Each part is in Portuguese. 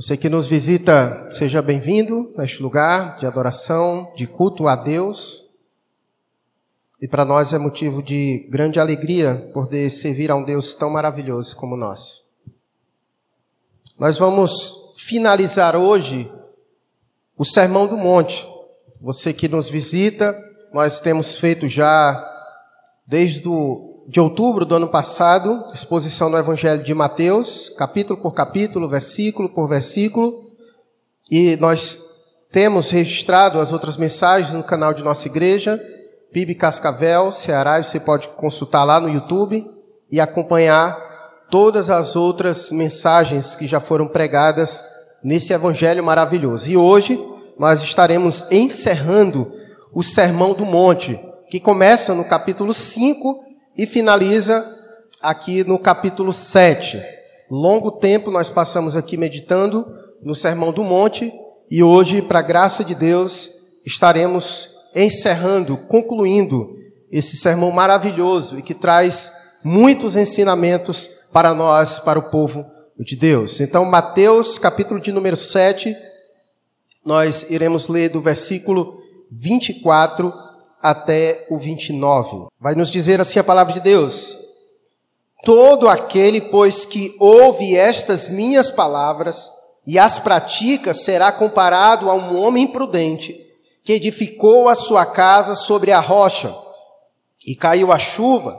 Você que nos visita, seja bem-vindo neste lugar de adoração, de culto a Deus. E para nós é motivo de grande alegria poder servir a um Deus tão maravilhoso como nós. Nós vamos finalizar hoje o Sermão do Monte. Você que nos visita, nós temos feito já desde o de outubro do ano passado, exposição do Evangelho de Mateus, capítulo por capítulo, versículo por versículo, e nós temos registrado as outras mensagens no canal de nossa igreja, PIB Cascavel, Ceará, você pode consultar lá no YouTube e acompanhar todas as outras mensagens que já foram pregadas nesse Evangelho maravilhoso. E hoje nós estaremos encerrando o Sermão do Monte, que começa no capítulo 5 e finaliza aqui no capítulo 7. Longo tempo nós passamos aqui meditando no Sermão do Monte e hoje, para a graça de Deus, estaremos encerrando, concluindo esse sermão maravilhoso e que traz muitos ensinamentos para nós, para o povo de Deus. Então, Mateus, capítulo de número 7, nós iremos ler do versículo 24 até o 29. Vai nos dizer assim a palavra de Deus: Todo aquele, pois, que ouve estas minhas palavras e as pratica, será comparado a um homem prudente que edificou a sua casa sobre a rocha. E caiu a chuva,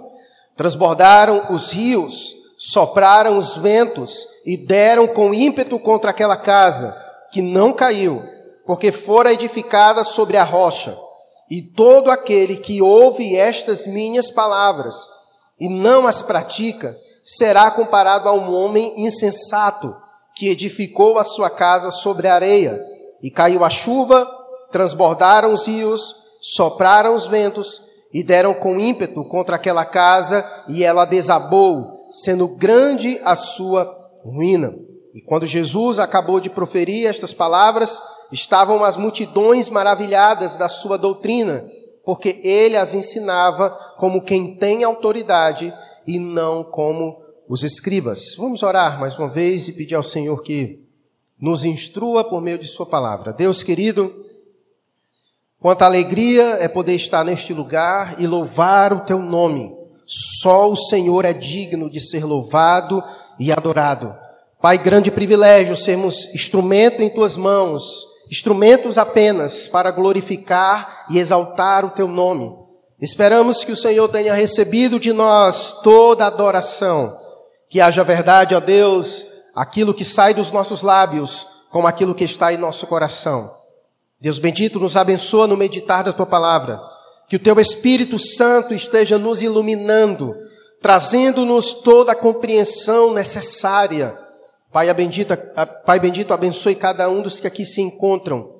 transbordaram os rios, sopraram os ventos e deram com ímpeto contra aquela casa, que não caiu, porque fora edificada sobre a rocha. E todo aquele que ouve estas minhas palavras e não as pratica, será comparado a um homem insensato que edificou a sua casa sobre a areia. E caiu a chuva, transbordaram os rios, sopraram os ventos e deram com ímpeto contra aquela casa, e ela desabou, sendo grande a sua ruína. E quando Jesus acabou de proferir estas palavras, estavam as multidões maravilhadas da sua doutrina, porque ele as ensinava como quem tem autoridade e não como os escribas. Vamos orar mais uma vez e pedir ao Senhor que nos instrua por meio de Sua palavra. Deus querido, quanta alegria é poder estar neste lugar e louvar o Teu nome. Só o Senhor é digno de ser louvado e adorado. Pai, grande privilégio sermos instrumento em Tuas mãos instrumentos apenas para glorificar e exaltar o teu nome. Esperamos que o Senhor tenha recebido de nós toda a adoração, que haja verdade, ó Deus, aquilo que sai dos nossos lábios, como aquilo que está em nosso coração. Deus bendito, nos abençoa no meditar da tua palavra, que o teu Espírito Santo esteja nos iluminando, trazendo-nos toda a compreensão necessária Pai bendito, Pai bendito, abençoe cada um dos que aqui se encontram.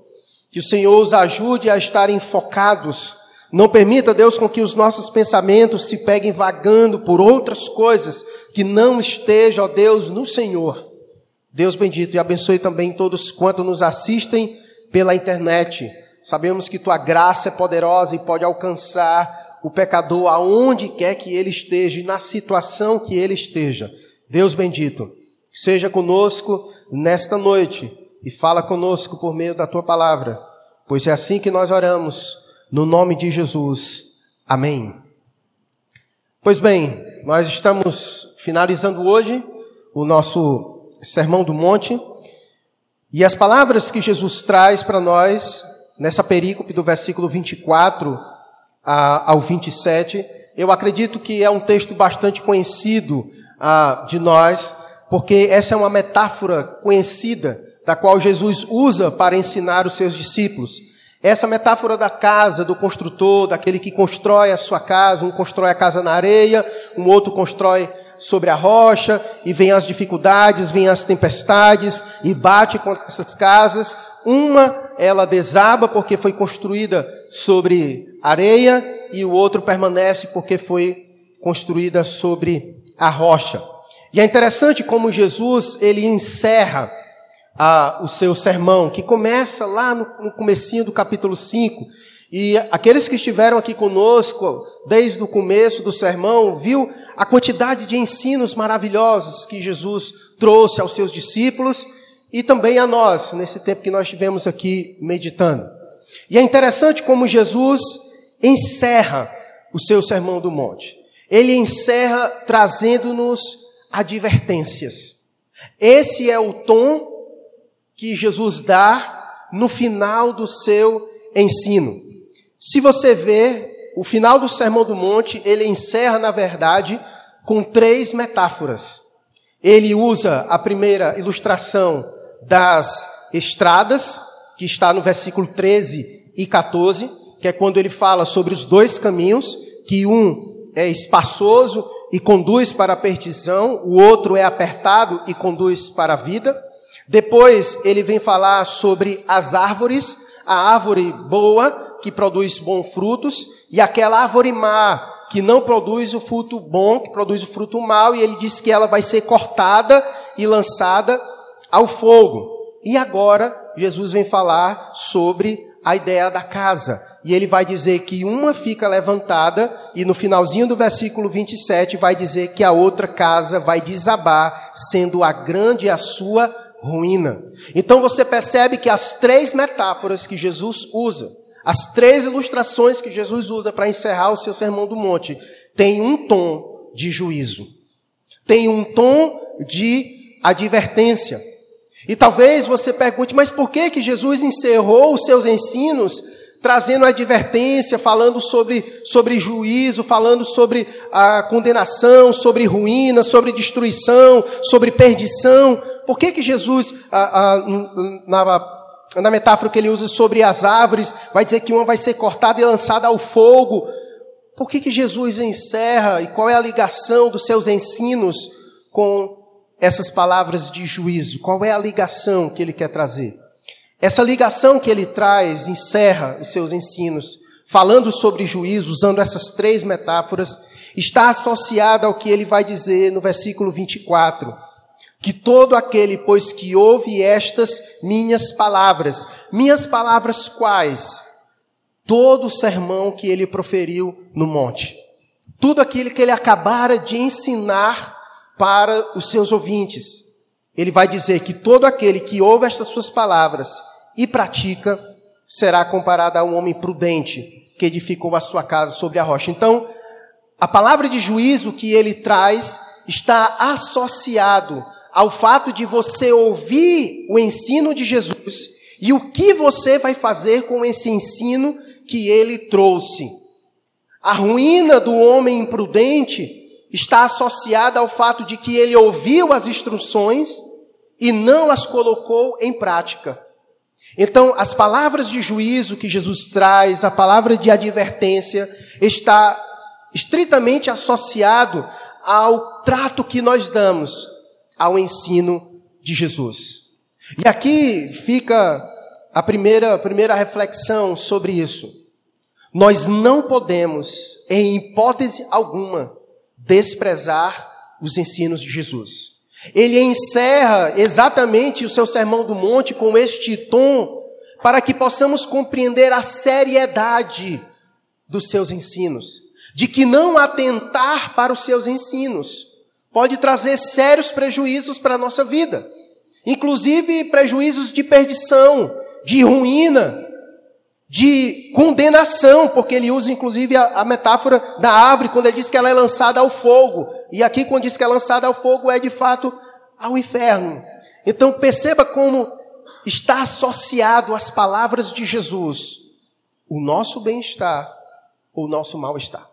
Que o Senhor os ajude a estarem focados. Não permita, Deus, com que os nossos pensamentos se peguem vagando por outras coisas que não estejam, ó Deus, no Senhor. Deus bendito, e abençoe também todos quanto nos assistem pela internet. Sabemos que tua graça é poderosa e pode alcançar o pecador aonde quer que ele esteja e na situação que ele esteja. Deus bendito. Seja conosco nesta noite e fala conosco por meio da tua palavra, pois é assim que nós oramos, no nome de Jesus. Amém. Pois bem, nós estamos finalizando hoje o nosso Sermão do Monte e as palavras que Jesus traz para nós nessa perícope do versículo 24 ao 27, eu acredito que é um texto bastante conhecido ah, de nós porque essa é uma metáfora conhecida da qual Jesus usa para ensinar os seus discípulos. Essa metáfora da casa, do construtor, daquele que constrói a sua casa, um constrói a casa na areia, um outro constrói sobre a rocha, e vem as dificuldades, vem as tempestades, e bate contra essas casas. Uma, ela desaba porque foi construída sobre areia, e o outro permanece porque foi construída sobre a rocha. E é interessante como Jesus ele encerra ah, o seu sermão, que começa lá no, no comecinho do capítulo 5. E aqueles que estiveram aqui conosco desde o começo do sermão, viu a quantidade de ensinos maravilhosos que Jesus trouxe aos seus discípulos. e também a nós, nesse tempo que nós estivemos aqui meditando. E é interessante como Jesus encerra o seu Sermão do Monte. Ele encerra trazendo-nos advertências. Esse é o tom que Jesus dá no final do seu ensino. Se você ver o final do Sermão do Monte, ele encerra, na verdade, com três metáforas. Ele usa a primeira ilustração das estradas, que está no versículo 13 e 14, que é quando ele fala sobre os dois caminhos, que um é espaçoso e conduz para a perdição, o outro é apertado e conduz para a vida. Depois ele vem falar sobre as árvores, a árvore boa, que produz bons frutos, e aquela árvore má, que não produz o fruto bom, que produz o fruto mau, e ele diz que ela vai ser cortada e lançada ao fogo. E agora Jesus vem falar sobre a ideia da casa. E ele vai dizer que uma fica levantada, e no finalzinho do versículo 27 vai dizer que a outra casa vai desabar, sendo a grande a sua ruína. Então você percebe que as três metáforas que Jesus usa, as três ilustrações que Jesus usa para encerrar o seu sermão do monte, têm um tom de juízo, tem um tom de advertência. E talvez você pergunte, mas por que que Jesus encerrou os seus ensinos trazendo advertência, falando sobre, sobre juízo, falando sobre a condenação, sobre ruína, sobre destruição, sobre perdição? Por que que Jesus, a, a, na, na metáfora que ele usa sobre as árvores, vai dizer que uma vai ser cortada e lançada ao fogo? Por que que Jesus encerra e qual é a ligação dos seus ensinos com essas palavras de juízo? Qual é a ligação que ele quer trazer? Essa ligação que ele traz encerra os seus ensinos, falando sobre juízo, usando essas três metáforas, está associada ao que ele vai dizer no versículo 24: que todo aquele, pois que ouve estas minhas palavras, minhas palavras quais? Todo o sermão que ele proferiu no monte, tudo aquilo que ele acabara de ensinar para os seus ouvintes. Ele vai dizer que todo aquele que ouve estas suas palavras e pratica será comparado a um homem prudente que edificou a sua casa sobre a rocha. Então, a palavra de juízo que ele traz está associado ao fato de você ouvir o ensino de Jesus e o que você vai fazer com esse ensino que ele trouxe. A ruína do homem imprudente está associada ao fato de que ele ouviu as instruções e não as colocou em prática. Então, as palavras de juízo que Jesus traz, a palavra de advertência, está estritamente associado ao trato que nós damos ao ensino de Jesus. E aqui fica a primeira, a primeira reflexão sobre isso. Nós não podemos, em hipótese alguma, desprezar os ensinos de Jesus. Ele encerra exatamente o seu sermão do monte com este tom, para que possamos compreender a seriedade dos seus ensinos, de que não atentar para os seus ensinos pode trazer sérios prejuízos para a nossa vida, inclusive prejuízos de perdição, de ruína, de condenação, porque ele usa inclusive a, a, metáfora da árvore quando ele diz que ela é lançada ao fogo. E aqui quando diz que é lançada ao fogo é de fato ao inferno. Então perceba como está associado às palavras de Jesus o nosso bem-estar ou o nosso mal-estar.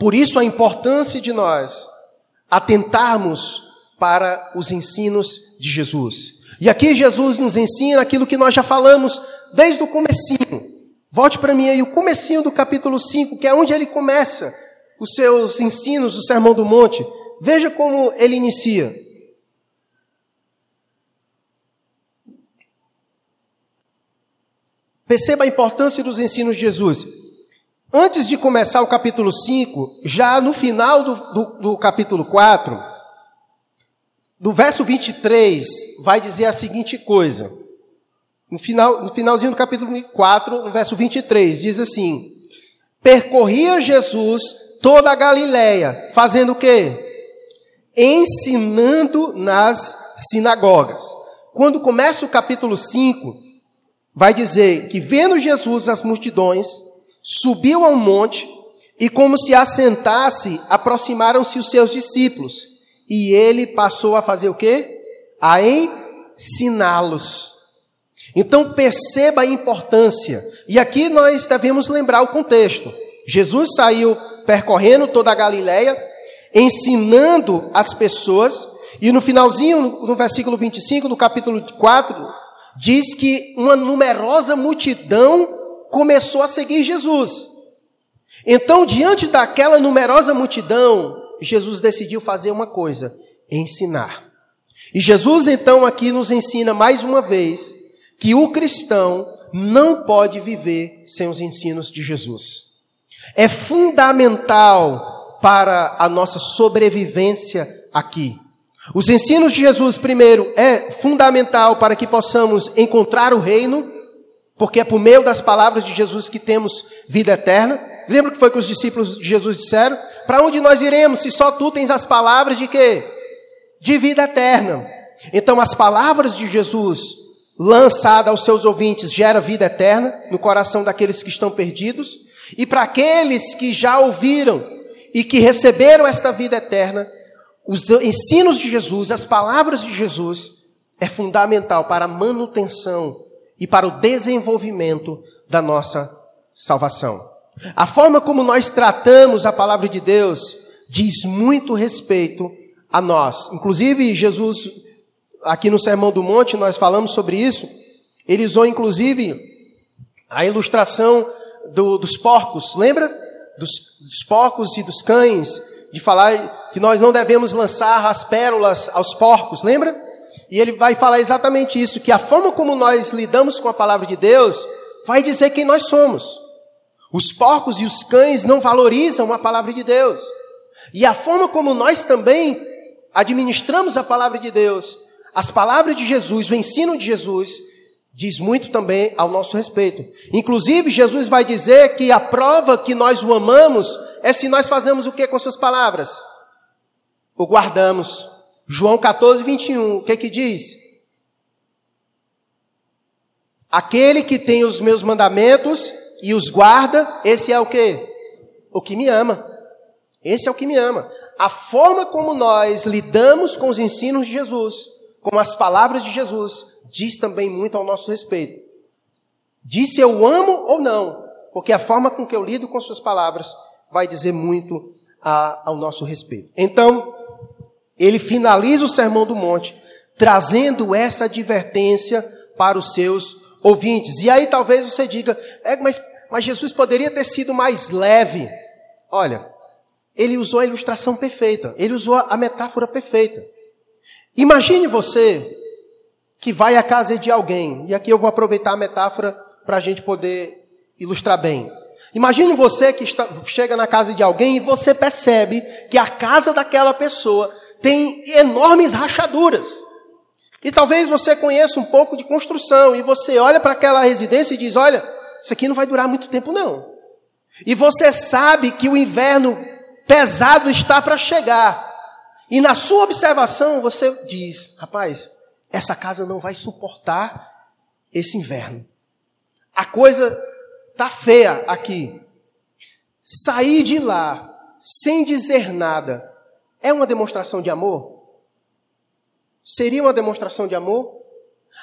Por isso a importância de nós atentarmos para os ensinos de Jesus. E aqui Jesus nos ensina aquilo que nós já falamos desde o comecinho. Volte para mim aí o comecinho do capítulo 5, que é onde ele começa os seus ensinos do Sermão do Monte. Veja como ele inicia. Perceba a importância dos ensinos de Jesus. Antes de começar o capítulo 5, já no final do, do, do capítulo 4, no verso 23, vai dizer a seguinte coisa. No, final, no finalzinho do capítulo 4, no verso 23, diz assim: Percorria Jesus toda a Galiléia, fazendo o quê? Ensinando nas sinagogas, quando começa o capítulo 5, vai dizer que vendo Jesus as multidões, subiu a um monte e como se assentasse, aproximaram-se os seus discípulos. E ele passou a fazer o quê? A ensiná-los. Então perceba a importância. E aqui nós devemos lembrar o contexto. Jesus saiu percorrendo toda a Galileia, ensinando as pessoas, e no finalzinho, no versículo 25 do capítulo 4, diz que uma numerosa multidão começou a seguir Jesus. Então, diante daquela numerosa multidão, Jesus decidiu fazer uma coisa: ensinar. E Jesus, então, aqui nos ensina mais uma vez que o cristão não pode viver sem os ensinos de Jesus. É fundamental para a nossa sobrevivência aqui. Os ensinos de Jesus, primeiro, é fundamental para que possamos encontrar o reino, porque é por meio das palavras de Jesus que temos vida eterna. Lembra que foi que os discípulos de Jesus disseram? Para onde nós iremos se só tu tens as palavras de quê? De vida eterna. Então as palavras de Jesus lançada aos seus ouvintes gera vida eterna no coração daqueles que estão perdidos, e para aqueles que já ouviram e que receberam esta vida eterna, os ensinos de Jesus, as palavras de Jesus, é fundamental para a manutenção e para o desenvolvimento da nossa salvação. A forma como nós tratamos a palavra de Deus diz muito respeito a nós. Inclusive, Jesus, aqui no Sermão do Monte, nós falamos sobre isso. Ele usou, inclusive, a ilustração do, dos porcos, lembra? Dos, dos porcos e dos cães, de falar que nós não devemos lançar as pérolas aos porcos, lembra? E ele vai falar exatamente isso, que a forma como nós lidamos com a palavra de Deus vai dizer quem nós somos. Os porcos e os cães não valorizam a palavra de Deus. E a forma como nós também administramos a palavra de Deus, as palavras de Jesus, o ensino de Jesus, diz muito também ao nosso respeito. Inclusive, Jesus vai dizer que a prova que nós o amamos é se nós fazemos o que com suas palavras? O guardamos. João 14, 21, o que que diz? Aquele que tem os meus mandamentos e os guarda, esse é o que? O que me ama. Esse é o que me ama. A forma como nós lidamos com os ensinos de Jesus, com as palavras de Jesus, diz também muito ao nosso respeito. Diz se eu amo ou não, porque a forma com que eu lido com suas palavras vai dizer muito a, ao nosso respeito. Então, ele finaliza o Sermão do Monte trazendo essa advertência para os seus ouvintes. E aí talvez você diga, é, mas mas Jesus poderia ter sido mais leve. Olha, ele usou a ilustração perfeita, ele usou a metáfora perfeita. Imagine você que vai à casa de alguém, e aqui eu vou aproveitar a metáfora para a gente poder ilustrar bem. Imagine você que está, chega na casa de alguém e você percebe que a casa daquela pessoa tem enormes rachaduras. E talvez você conheça um pouco de construção e você olha para aquela residência e diz: Olha, isso aqui não vai durar muito tempo, não. E você sabe que o inverno pesado está para chegar. E na sua observação, você diz: rapaz, essa casa não vai suportar esse inverno. A coisa tá feia aqui. Sair de lá sem dizer nada é uma demonstração de amor? Seria uma demonstração de amor?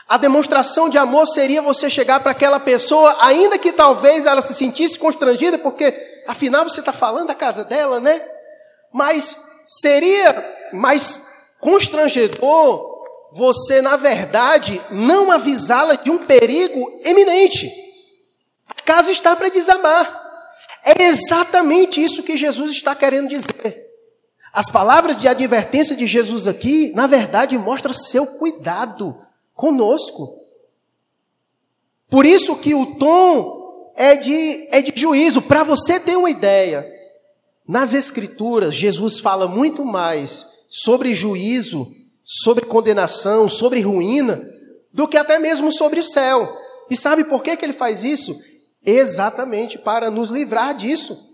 A demonstração de amor seria você chegar para aquela pessoa, ainda que talvez ela se sentisse constrangida, porque afinal você está falando da casa dela, né? Mas seria mais constrangedor você, na verdade, não avisá-la de um perigo eminente. A casa está para desabar. É exatamente isso que Jesus está querendo dizer. As palavras de advertência de Jesus aqui, na verdade, mostram seu cuidado conosco. Por isso que o tom é de, é de juízo. Para você ter uma ideia, nas Escrituras, Jesus fala muito mais sobre juízo, sobre condenação, sobre ruína, do que até mesmo sobre o céu. E sabe por que, que ele faz isso? Exatamente para nos livrar disso.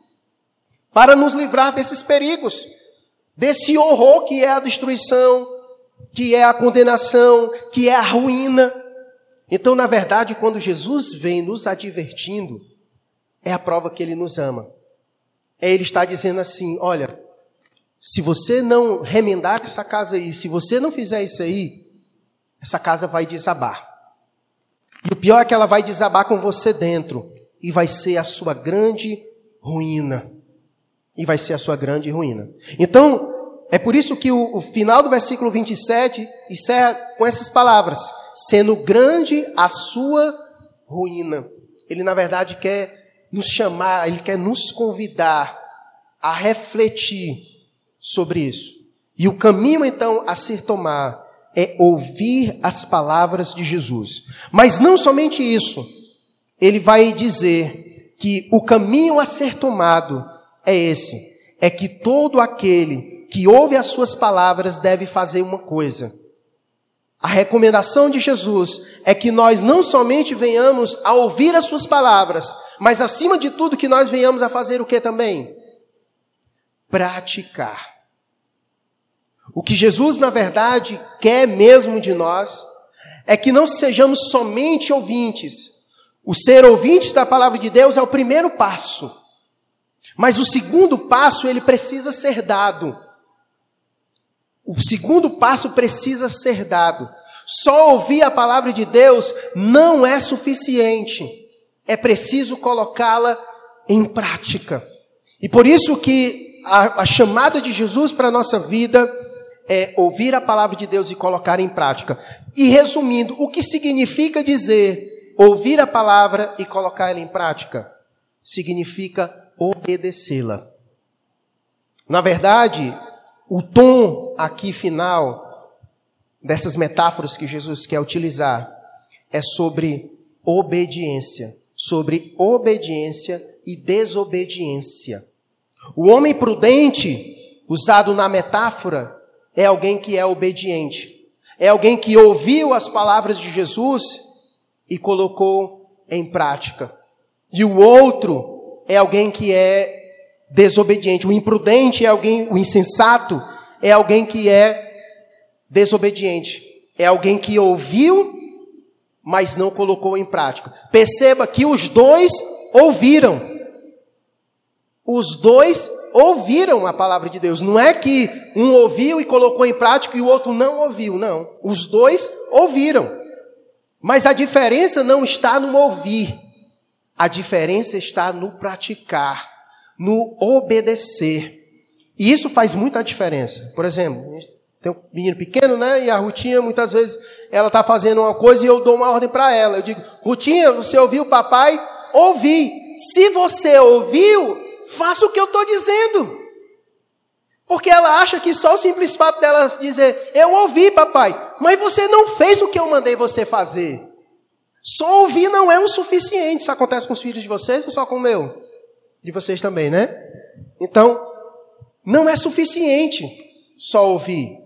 Para nos livrar desses perigos, desse horror que é a destruição, que é a condenação, que é a ruína. Então, na verdade, quando Jesus vem nos advertindo, é a prova que ele nos ama. É ele está dizendo assim: olha, se você não remendar essa casa aí, se você não fizer isso aí, essa casa vai desabar. E o pior é que ela vai desabar com você dentro. E vai ser a sua grande ruína. E vai ser a sua grande ruína. Então, é por isso que o, o final do versículo 27 encerra com essas palavras: sendo grande a sua ruína. Ele, na verdade, quer nos chamar, ele quer nos convidar a refletir sobre isso. E o caminho, então, a ser tomar é ouvir as palavras de Jesus. Mas não somente isso, ele vai dizer que o caminho a ser tomado é esse: é que todo aquele que ouve as suas palavras deve fazer uma coisa. A recomendação de Jesus é que nós não somente venhamos a ouvir as suas palavras, mas acima de tudo que nós venhamos a fazer o que também? Praticar. O que Jesus, na verdade, quer mesmo de nós é que não sejamos somente ouvintes. O ser ouvintes da palavra de Deus é o primeiro passo. Mas o segundo passo, ele precisa ser dado. O segundo passo precisa ser dado. Só ouvir a palavra de Deus não é suficiente. É preciso colocá-la em prática. E por isso que a, a chamada de Jesus para a nossa vida é ouvir a palavra de Deus e colocar em prática. E resumindo, o que significa dizer ouvir a palavra e colocar ela em prática? Significa obedecê-la. Na verdade, o tom aqui final dessas metáforas que Jesus quer utilizar é sobre obediência, sobre obediência e desobediência. O homem prudente, usado na metáfora, é alguém que é obediente. É alguém que ouviu as palavras de Jesus e colocou em prática. E o outro é alguém que é desobediente. O imprudente é alguém, o insensato é alguém que é desobediente. É alguém que ouviu, mas não colocou em prática. Perceba que os dois ouviram. Os dois ouviram a palavra de Deus. Não é que um ouviu e colocou em prática e o outro não ouviu, não. Os dois ouviram. Mas a diferença não está no ouvir. A diferença está no praticar, no obedecer. E isso faz muita diferença. Por exemplo, tem um menino pequeno, né? E a Rutinha, muitas vezes, ela está fazendo uma coisa e eu dou uma ordem para ela. Eu digo, Rutinha, você ouviu o papai? Ouvi. Se você ouviu, faça o que eu estou dizendo. Porque ela acha que só o simples fato dela dizer, eu ouvi, papai, mas você não fez o que eu mandei você fazer. Só ouvir não é o suficiente. Isso acontece com os filhos de vocês ou só com o meu? De vocês também, né? Então, não é suficiente só ouvir.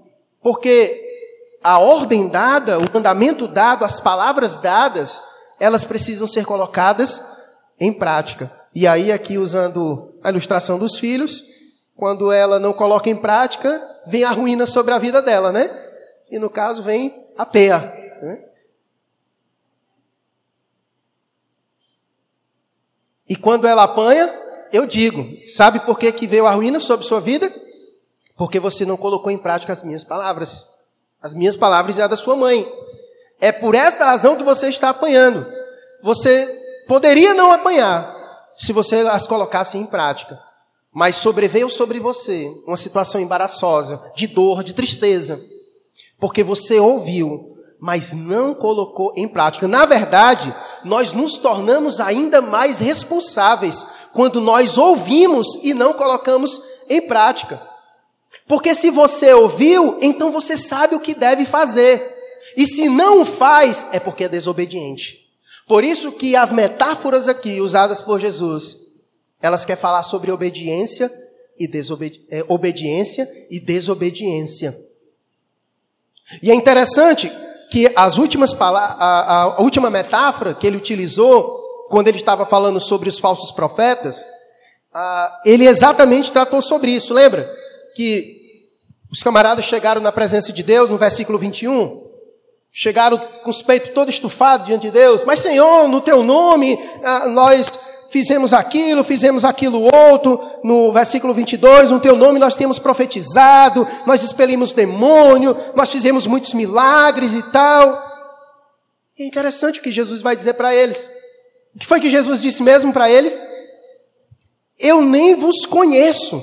Porque a ordem dada, o mandamento dado, as palavras dadas, elas precisam ser colocadas em prática. E aí, aqui usando a ilustração dos filhos, quando ela não coloca em prática, vem a ruína sobre a vida dela, né? E no caso, vem a peia. Né? E quando ela apanha, eu digo: sabe por que, que veio a ruína sobre sua vida? Porque você não colocou em prática as minhas palavras. As minhas palavras e a da sua mãe. É por essa razão que você está apanhando. Você poderia não apanhar, se você as colocasse em prática. Mas sobreveio sobre você uma situação embaraçosa, de dor, de tristeza, porque você ouviu, mas não colocou em prática. Na verdade, nós nos tornamos ainda mais responsáveis quando nós ouvimos e não colocamos em prática. Porque se você ouviu, então você sabe o que deve fazer. E se não faz, é porque é desobediente. Por isso que as metáforas aqui usadas por Jesus, elas querem falar sobre obediência e, desobedi é, obediência e desobediência. E é interessante que as últimas a, a última metáfora que ele utilizou, quando ele estava falando sobre os falsos profetas, ele exatamente tratou sobre isso. Lembra? Que Os camaradas chegaram na presença de Deus, no versículo 21. Chegaram com os peitos todo estufados diante de Deus. Mas, Senhor, no teu nome, ah, nós fizemos aquilo, fizemos aquilo outro. No versículo 22, no teu nome nós temos profetizado, nós expelimos demônio, nós fizemos muitos milagres e tal. É interessante o que Jesus vai dizer para eles. O que foi que Jesus disse mesmo para eles? Eu nem vos conheço.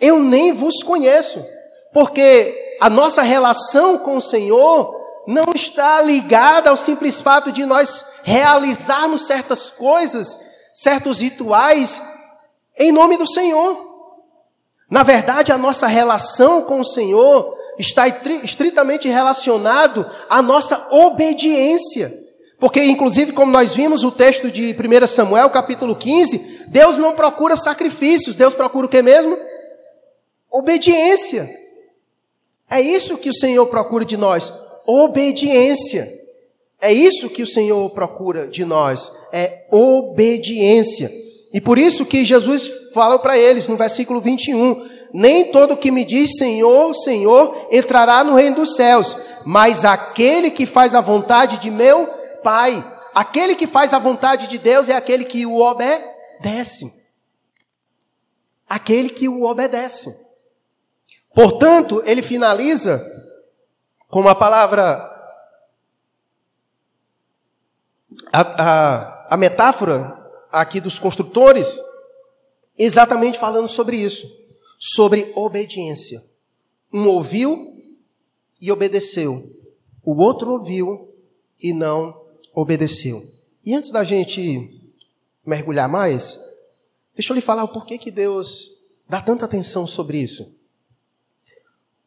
Eu nem vos conheço. Porque a nossa relação com o Senhor não está ligada ao simples fato de nós realizarmos certas coisas, certos rituais, em nome do Senhor. Na verdade, a nossa relação com o Senhor está estritamente relacionado à nossa obediência. Porque, inclusive, como nós vimos o texto de 1 Samuel, capítulo 15, Deus não procura sacrifícios, Deus procura o que mesmo? Obediência. É isso que o Senhor procura de nós, obediência. É isso que o Senhor procura de nós, é obediência. E por isso que Jesus fala para eles no versículo 21, nem todo que me diz Senhor, Senhor, entrará no reino dos céus, mas aquele que faz a vontade de meu Pai, aquele que faz a vontade de Deus é aquele que o obedece. Aquele que o obedece. Portanto, ele finaliza com uma palavra. A, a, a metáfora aqui dos construtores, exatamente falando sobre isso sobre obediência. Um ouviu e obedeceu, o outro ouviu e não obedeceu. E antes da gente mergulhar mais, deixa eu lhe falar o porquê que Deus dá tanta atenção sobre isso.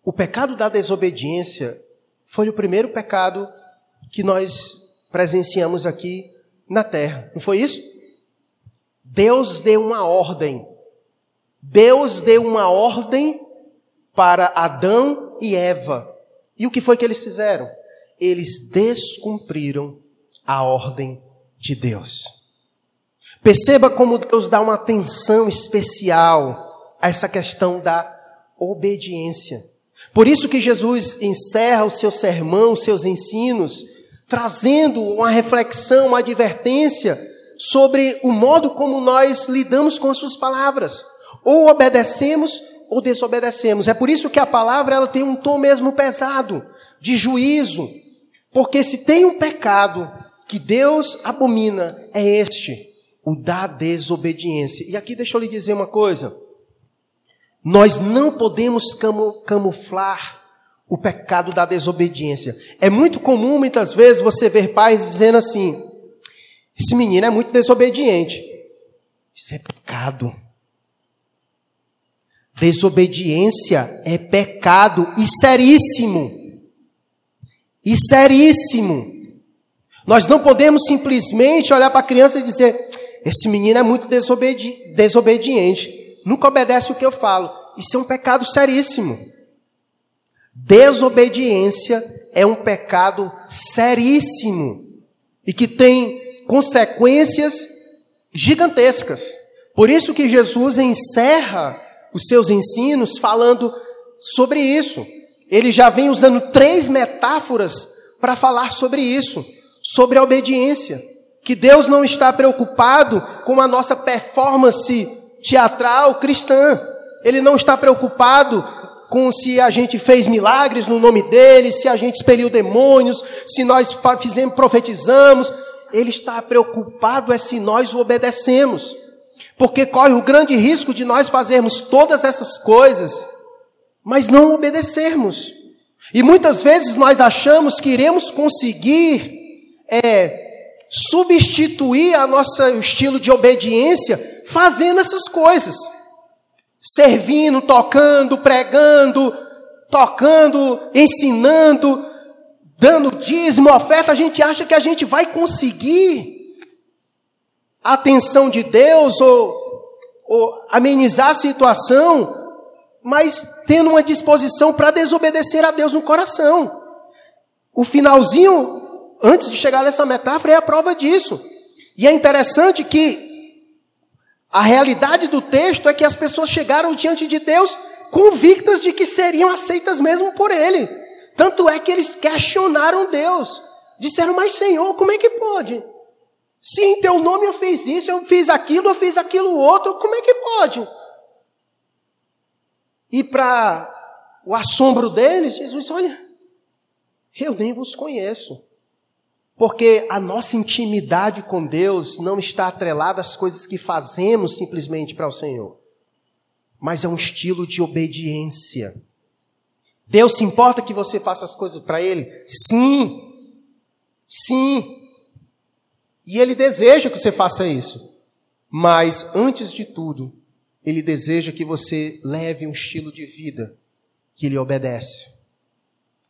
O pecado da desobediência foi o primeiro pecado que nós presenciamos aqui na terra, não foi isso? Deus deu uma ordem Deus deu uma ordem para Adão e Eva. E o que foi que eles fizeram? Eles descumpriram a ordem de Deus. Perceba como Deus dá uma atenção especial a essa questão da obediência. Por isso que Jesus encerra o seu sermão, os seus ensinos, trazendo uma reflexão, uma advertência sobre o modo como nós lidamos com as suas palavras. Ou obedecemos ou desobedecemos. É por isso que a palavra ela tem um tom mesmo pesado, de juízo. Porque se tem um pecado que Deus abomina, é este, o da desobediência. E aqui deixa eu lhe dizer uma coisa. Nós não podemos camuflar o pecado da desobediência. É muito comum, muitas vezes, você ver pais dizendo assim: esse menino é muito desobediente. Isso é pecado. Desobediência é pecado e seríssimo. E seríssimo. Nós não podemos simplesmente olhar para a criança e dizer: esse menino é muito desobedi desobediente, nunca obedece o que eu falo. Isso é um pecado seríssimo. Desobediência é um pecado seríssimo e que tem consequências gigantescas. Por isso que Jesus encerra os seus ensinos falando sobre isso. Ele já vem usando três metáforas para falar sobre isso, sobre a obediência. Que Deus não está preocupado com a nossa performance teatral cristã. Ele não está preocupado com se a gente fez milagres no nome dele, se a gente expeliu demônios, se nós fizemos, profetizamos. Ele está preocupado é se nós o obedecemos. Porque corre o grande risco de nós fazermos todas essas coisas, mas não obedecermos. E muitas vezes nós achamos que iremos conseguir é, substituir a nossa estilo de obediência fazendo essas coisas. Servindo, tocando, pregando, tocando, ensinando, dando dízimo, oferta, a gente acha que a gente vai conseguir a atenção de Deus ou, ou amenizar a situação, mas tendo uma disposição para desobedecer a Deus no coração. O finalzinho, antes de chegar nessa metáfora, é a prova disso. E é interessante que a realidade do texto é que as pessoas chegaram diante de Deus convictas de que seriam aceitas mesmo por ele. Tanto é que eles questionaram Deus. Disseram, mas Senhor, como é que pode? Se em teu nome eu fiz isso, eu fiz aquilo, eu fiz aquilo outro, como é que pode? E para o assombro deles, Jesus Olha, eu nem vos conheço. Porque a nossa intimidade com Deus não está atrelada às coisas que fazemos simplesmente para o Senhor, mas é um estilo de obediência. Deus se importa que você faça as coisas para Ele? Sim, sim. E Ele deseja que você faça isso. Mas, antes de tudo, Ele deseja que você leve um estilo de vida que lhe obedece.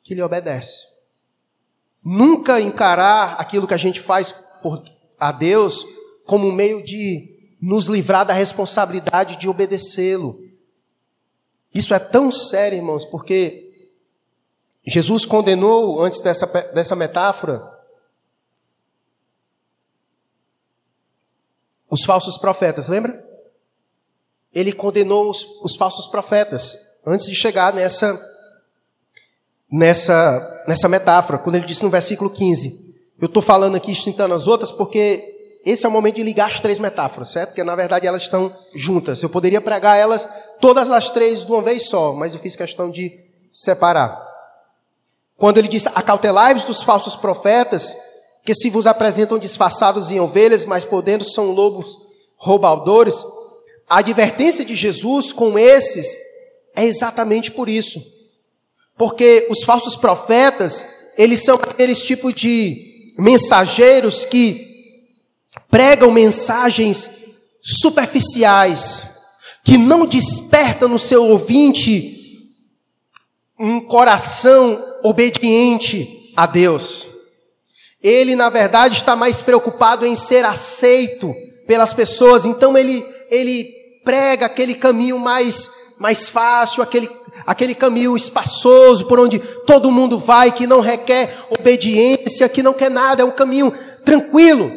Que lhe obedece. Nunca encarar aquilo que a gente faz por, a Deus como um meio de nos livrar da responsabilidade de obedecê-lo. Isso é tão sério, irmãos, porque Jesus condenou, antes dessa, dessa metáfora, os falsos profetas, lembra? Ele condenou os, os falsos profetas antes de chegar nessa nessa, nessa metáfora, quando ele disse no versículo 15. Eu estou falando aqui, citando as outras, porque esse é o momento de ligar as três metáforas, certo? Porque na verdade elas estão juntas. Eu poderia pregar elas, todas as três, de uma vez só, mas eu fiz questão de separar. Quando ele disse: Acautelai-vos dos falsos profetas, que se vos apresentam disfarçados em ovelhas, mas por dentro são lobos roubadores. A advertência de Jesus com esses é exatamente por isso. Porque os falsos profetas, eles são aqueles tipo de mensageiros que pregam mensagens superficiais, que não despertam no seu ouvinte um coração obediente a Deus. Ele, na verdade, está mais preocupado em ser aceito pelas pessoas, então ele, ele prega aquele caminho mais, mais fácil, aquele aquele caminho espaçoso por onde todo mundo vai, que não requer obediência, que não quer nada, é um caminho tranquilo.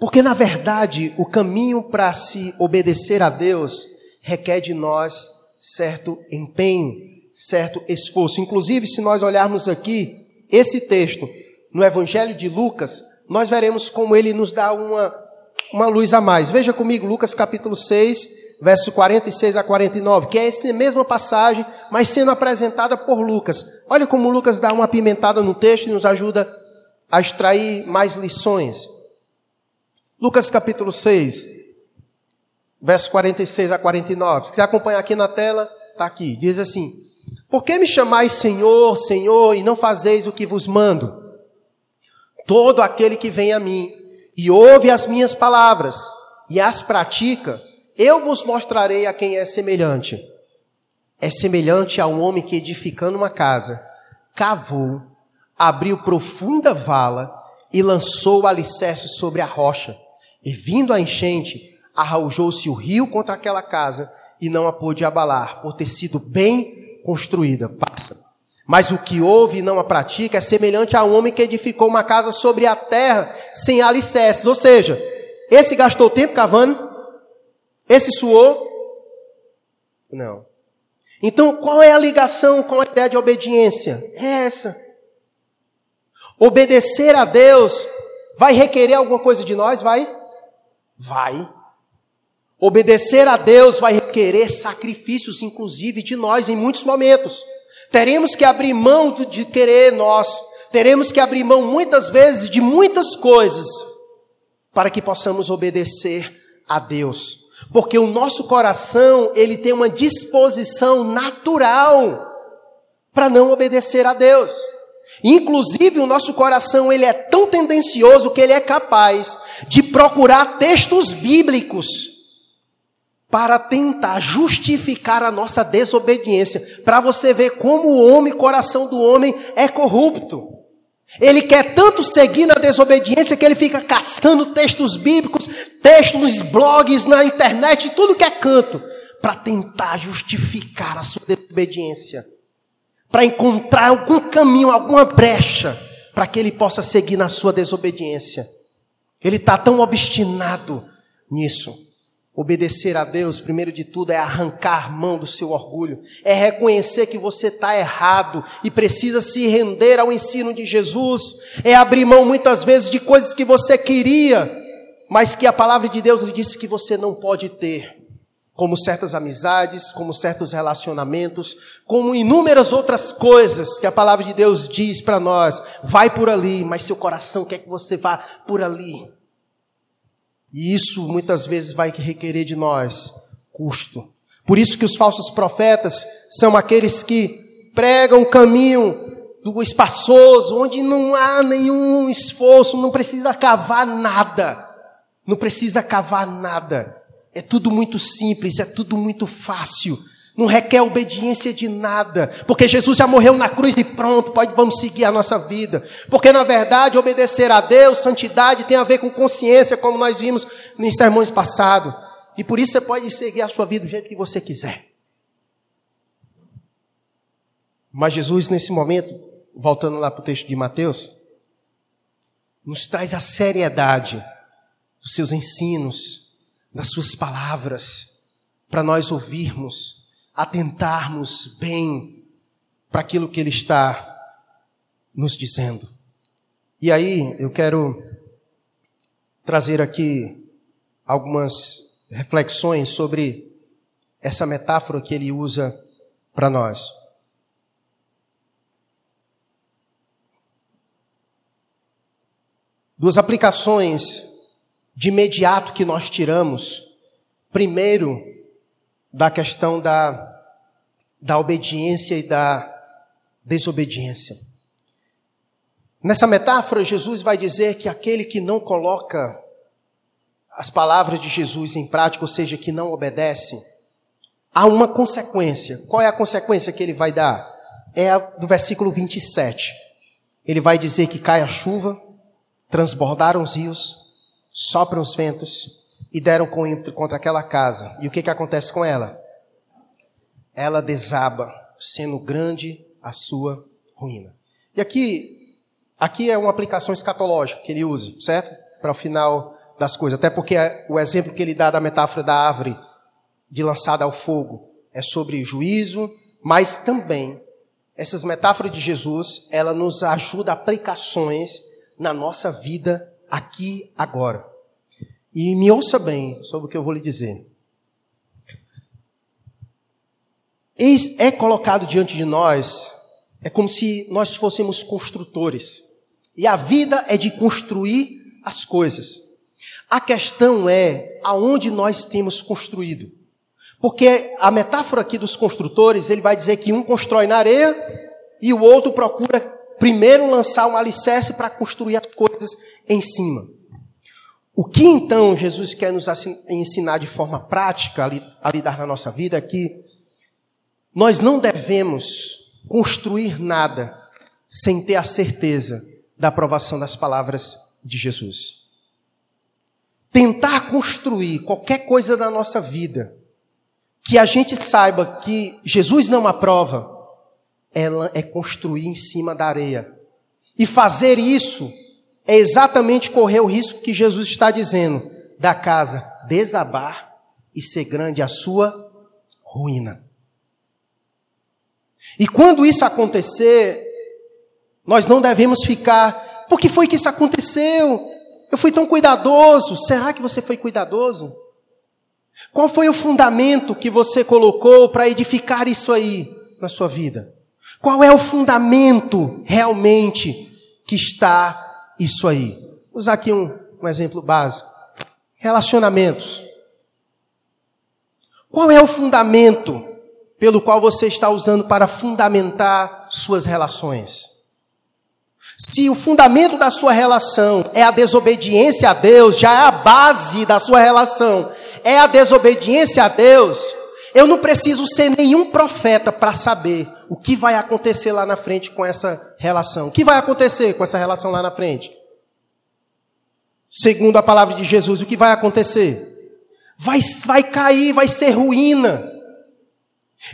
Porque na verdade, o caminho para se obedecer a Deus requer de nós certo empenho, certo esforço. Inclusive, se nós olharmos aqui esse texto no Evangelho de Lucas, nós veremos como ele nos dá uma, uma luz a mais. Veja comigo, Lucas capítulo 6, verso 46 a 49, que é essa mesma passagem, mas sendo apresentada por Lucas. Olha como Lucas dá uma pimentada no texto e nos ajuda a extrair mais lições. Lucas capítulo 6, verso 46 a 49. Se quiser acompanhar aqui na tela, está aqui. Diz assim: Por que me chamais Senhor, Senhor, e não fazeis o que vos mando? Todo aquele que vem a mim e ouve as minhas palavras e as pratica, eu vos mostrarei a quem é semelhante. É semelhante a um homem que, edificando uma casa, cavou, abriu profunda vala e lançou o alicerce sobre a rocha. E vindo a enchente, arraujou-se o rio contra aquela casa e não a pôde abalar, por ter sido bem construída. Passa. Mas o que ouve e não a pratica é semelhante a um homem que edificou uma casa sobre a terra sem alicerces. Ou seja, esse gastou tempo cavando, esse suou? Não. Então, qual é a ligação com a ideia de obediência? É essa. Obedecer a Deus vai requerer alguma coisa de nós? Vai? Vai. Obedecer a Deus vai requerer sacrifícios, inclusive de nós, em muitos momentos. Teremos que abrir mão de querer nós. Teremos que abrir mão muitas vezes de muitas coisas para que possamos obedecer a Deus. Porque o nosso coração, ele tem uma disposição natural para não obedecer a Deus. Inclusive, o nosso coração, ele é tão tendencioso que ele é capaz de procurar textos bíblicos para tentar justificar a nossa desobediência, para você ver como o homem, coração do homem é corrupto. Ele quer tanto seguir na desobediência que ele fica caçando textos bíblicos, textos blogs, na internet, tudo que é canto, para tentar justificar a sua desobediência, para encontrar algum caminho, alguma brecha, para que ele possa seguir na sua desobediência. Ele está tão obstinado nisso. Obedecer a Deus, primeiro de tudo, é arrancar mão do seu orgulho, é reconhecer que você está errado e precisa se render ao ensino de Jesus, é abrir mão muitas vezes de coisas que você queria, mas que a palavra de Deus lhe disse que você não pode ter, como certas amizades, como certos relacionamentos, como inúmeras outras coisas que a palavra de Deus diz para nós, vai por ali, mas seu coração quer que você vá por ali. E isso muitas vezes vai requerer de nós custo. Por isso que os falsos profetas são aqueles que pregam o caminho do espaçoso, onde não há nenhum esforço, não precisa cavar nada. Não precisa cavar nada. É tudo muito simples, é tudo muito fácil. Não requer obediência de nada, porque Jesus já morreu na cruz e pronto, pode vamos seguir a nossa vida. Porque na verdade, obedecer a Deus, santidade tem a ver com consciência, como nós vimos nos sermões passados. E por isso você pode seguir a sua vida do jeito que você quiser. Mas Jesus, nesse momento, voltando lá para o texto de Mateus, nos traz a seriedade dos seus ensinos, das suas palavras, para nós ouvirmos atentarmos bem para aquilo que Ele está nos dizendo. E aí eu quero trazer aqui algumas reflexões sobre essa metáfora que ele usa para nós. Duas aplicações de imediato que nós tiramos. Primeiro, da questão da, da obediência e da desobediência. Nessa metáfora, Jesus vai dizer que aquele que não coloca as palavras de Jesus em prática, ou seja, que não obedece, há uma consequência. Qual é a consequência que ele vai dar? É a do versículo 27. Ele vai dizer que cai a chuva, transbordaram os rios, sopram os ventos, e deram contra aquela casa. E o que, que acontece com ela? Ela desaba, sendo grande a sua ruína. E aqui, aqui é uma aplicação escatológica que ele usa, certo? Para o final das coisas. Até porque o exemplo que ele dá da metáfora da árvore de lançada ao fogo é sobre juízo, mas também essas metáforas de Jesus, ela nos ajuda a aplicações na nossa vida aqui agora. E me ouça bem sobre o que eu vou lhe dizer. É colocado diante de nós, é como se nós fôssemos construtores. E a vida é de construir as coisas. A questão é aonde nós temos construído. Porque a metáfora aqui dos construtores, ele vai dizer que um constrói na areia e o outro procura primeiro lançar um alicerce para construir as coisas em cima. O que então Jesus quer nos ensinar de forma prática a lidar na nossa vida é que nós não devemos construir nada sem ter a certeza da aprovação das palavras de Jesus. Tentar construir qualquer coisa da nossa vida que a gente saiba que Jesus não aprova, ela é construir em cima da areia. E fazer isso é exatamente correr o risco que Jesus está dizendo, da casa desabar e ser grande a sua ruína. E quando isso acontecer, nós não devemos ficar, por que foi que isso aconteceu? Eu fui tão cuidadoso. Será que você foi cuidadoso? Qual foi o fundamento que você colocou para edificar isso aí na sua vida? Qual é o fundamento realmente que está isso aí. Vou usar aqui um, um exemplo básico. Relacionamentos. Qual é o fundamento pelo qual você está usando para fundamentar suas relações? Se o fundamento da sua relação é a desobediência a Deus, já é a base da sua relação, é a desobediência a Deus, eu não preciso ser nenhum profeta para saber o que vai acontecer lá na frente com essa relação. O que vai acontecer com essa relação lá na frente? Segundo a palavra de Jesus, o que vai acontecer? Vai, vai cair, vai ser ruína.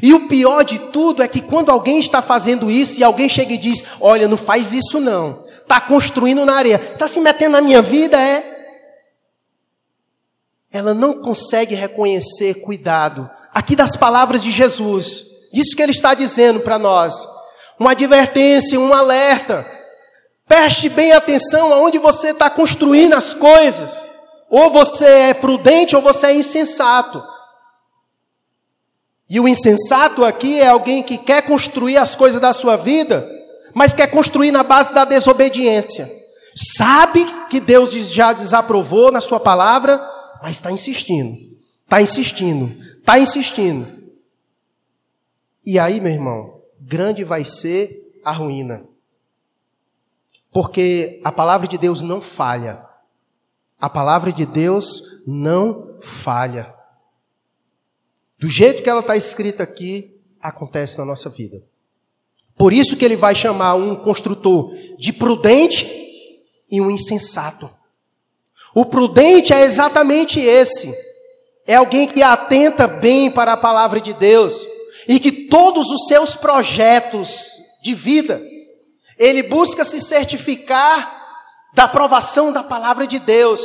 E o pior de tudo é que quando alguém está fazendo isso e alguém chega e diz: Olha, não faz isso não. Está construindo na areia. Está se metendo na minha vida, é? ela não consegue reconhecer cuidado. Aqui das palavras de Jesus, isso que ele está dizendo para nós. Uma advertência, um alerta. Preste bem atenção aonde você está construindo as coisas. Ou você é prudente ou você é insensato. E o insensato aqui é alguém que quer construir as coisas da sua vida, mas quer construir na base da desobediência. Sabe que Deus já desaprovou na sua palavra, mas está insistindo, está insistindo, está insistindo. E aí, meu irmão, grande vai ser a ruína. Porque a palavra de Deus não falha. A palavra de Deus não falha. Do jeito que ela está escrita aqui, acontece na nossa vida. Por isso que ele vai chamar um construtor de prudente e um insensato. O prudente é exatamente esse. É alguém que atenta bem para a palavra de Deus e que todos os seus projetos de vida, ele busca se certificar da aprovação da palavra de Deus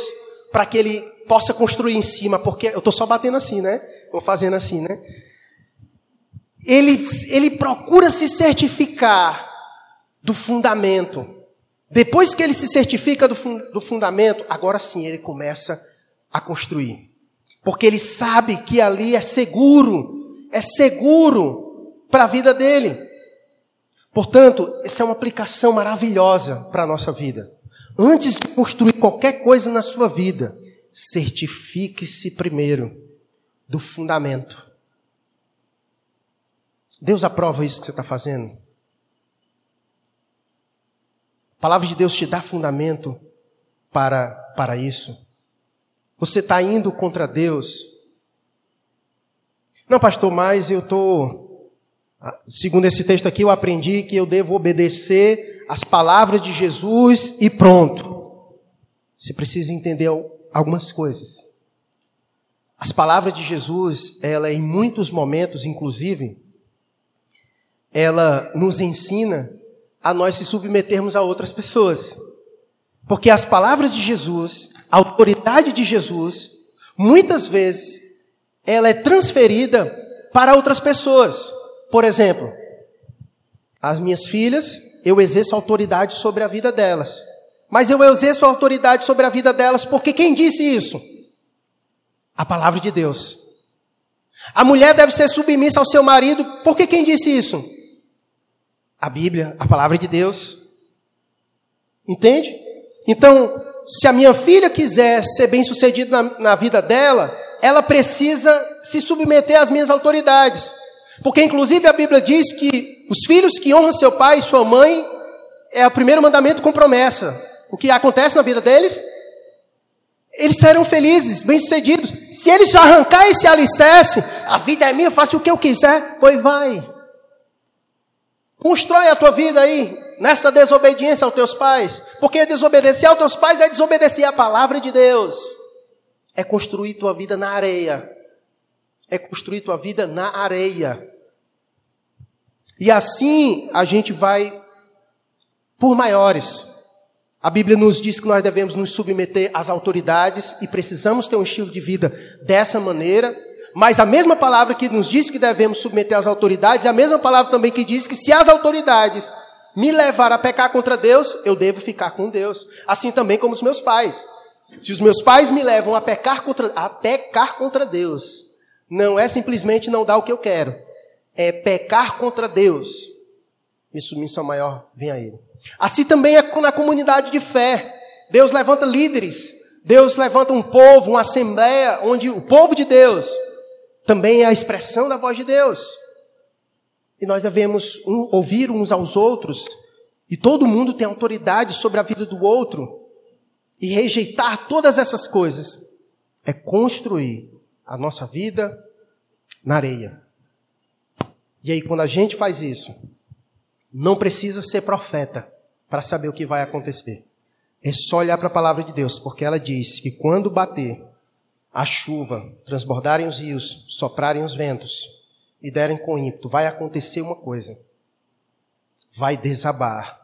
para que ele possa construir em cima, porque eu estou só batendo assim, né? Vou fazendo assim, né? Ele, ele procura se certificar do fundamento. Depois que ele se certifica do, do fundamento, agora sim ele começa a construir. Porque ele sabe que ali é seguro, é seguro para a vida dele. Portanto, essa é uma aplicação maravilhosa para a nossa vida. Antes de construir qualquer coisa na sua vida, certifique-se primeiro do fundamento. Deus aprova isso que você está fazendo? A palavra de Deus te dá fundamento para, para isso? Você está indo contra Deus? Não, pastor, mas eu estou. Segundo esse texto aqui, eu aprendi que eu devo obedecer as palavras de Jesus e pronto. Você precisa entender algumas coisas. As palavras de Jesus, ela em muitos momentos, inclusive, ela nos ensina a nós se submetermos a outras pessoas. Porque as palavras de Jesus, a autoridade de Jesus, muitas vezes, ela é transferida para outras pessoas. Por exemplo, as minhas filhas, eu exerço autoridade sobre a vida delas. Mas eu exerço autoridade sobre a vida delas porque quem disse isso? A palavra de Deus. A mulher deve ser submissa ao seu marido, porque quem disse isso? A Bíblia, a palavra de Deus. Entende? Então, se a minha filha quiser ser bem-sucedida na, na vida dela, ela precisa se submeter às minhas autoridades. Porque, inclusive, a Bíblia diz que os filhos que honram seu pai e sua mãe é o primeiro mandamento com promessa. O que acontece na vida deles? eles serão felizes, bem-sucedidos. Se eles arrancar esse alicerce, a vida é minha, eu faço o que eu quiser, pois vai. Constrói a tua vida aí, nessa desobediência aos teus pais. Porque desobedecer aos teus pais é desobedecer a palavra de Deus. É construir tua vida na areia. É construir tua vida na areia. E assim a gente vai por maiores. A Bíblia nos diz que nós devemos nos submeter às autoridades e precisamos ter um estilo de vida dessa maneira. Mas a mesma palavra que nos diz que devemos submeter às autoridades é a mesma palavra também que diz que se as autoridades me levar a pecar contra Deus, eu devo ficar com Deus. Assim também como os meus pais. Se os meus pais me levam a pecar contra, a pecar contra Deus, não é simplesmente não dar o que eu quero, é pecar contra Deus. Minha submissão maior vem a Ele. Assim também é na comunidade de fé. Deus levanta líderes, Deus levanta um povo, uma assembleia, onde o povo de Deus também é a expressão da voz de Deus. E nós devemos um, ouvir uns aos outros, e todo mundo tem autoridade sobre a vida do outro, e rejeitar todas essas coisas é construir a nossa vida na areia. E aí, quando a gente faz isso, não precisa ser profeta para saber o que vai acontecer. É só olhar para a palavra de Deus, porque ela diz que quando bater a chuva, transbordarem os rios, soprarem os ventos e derem com ímpeto, vai acontecer uma coisa. Vai desabar.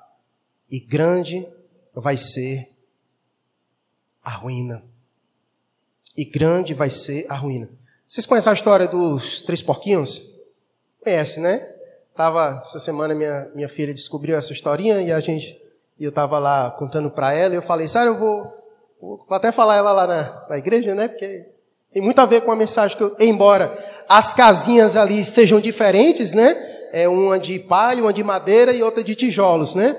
E grande vai ser a ruína. e grande vai ser a ruína. Vocês conhecem a história dos três porquinhos? Conhece, né? Tava essa semana minha minha filha descobriu essa historinha e a gente e eu tava lá contando para ela e eu falei, Sara, eu vou, vou até falar ela lá na, na igreja, né? Porque tem muito a ver com a mensagem que eu, embora as casinhas ali sejam diferentes, né? É uma de palha, uma de madeira e outra de tijolos, né?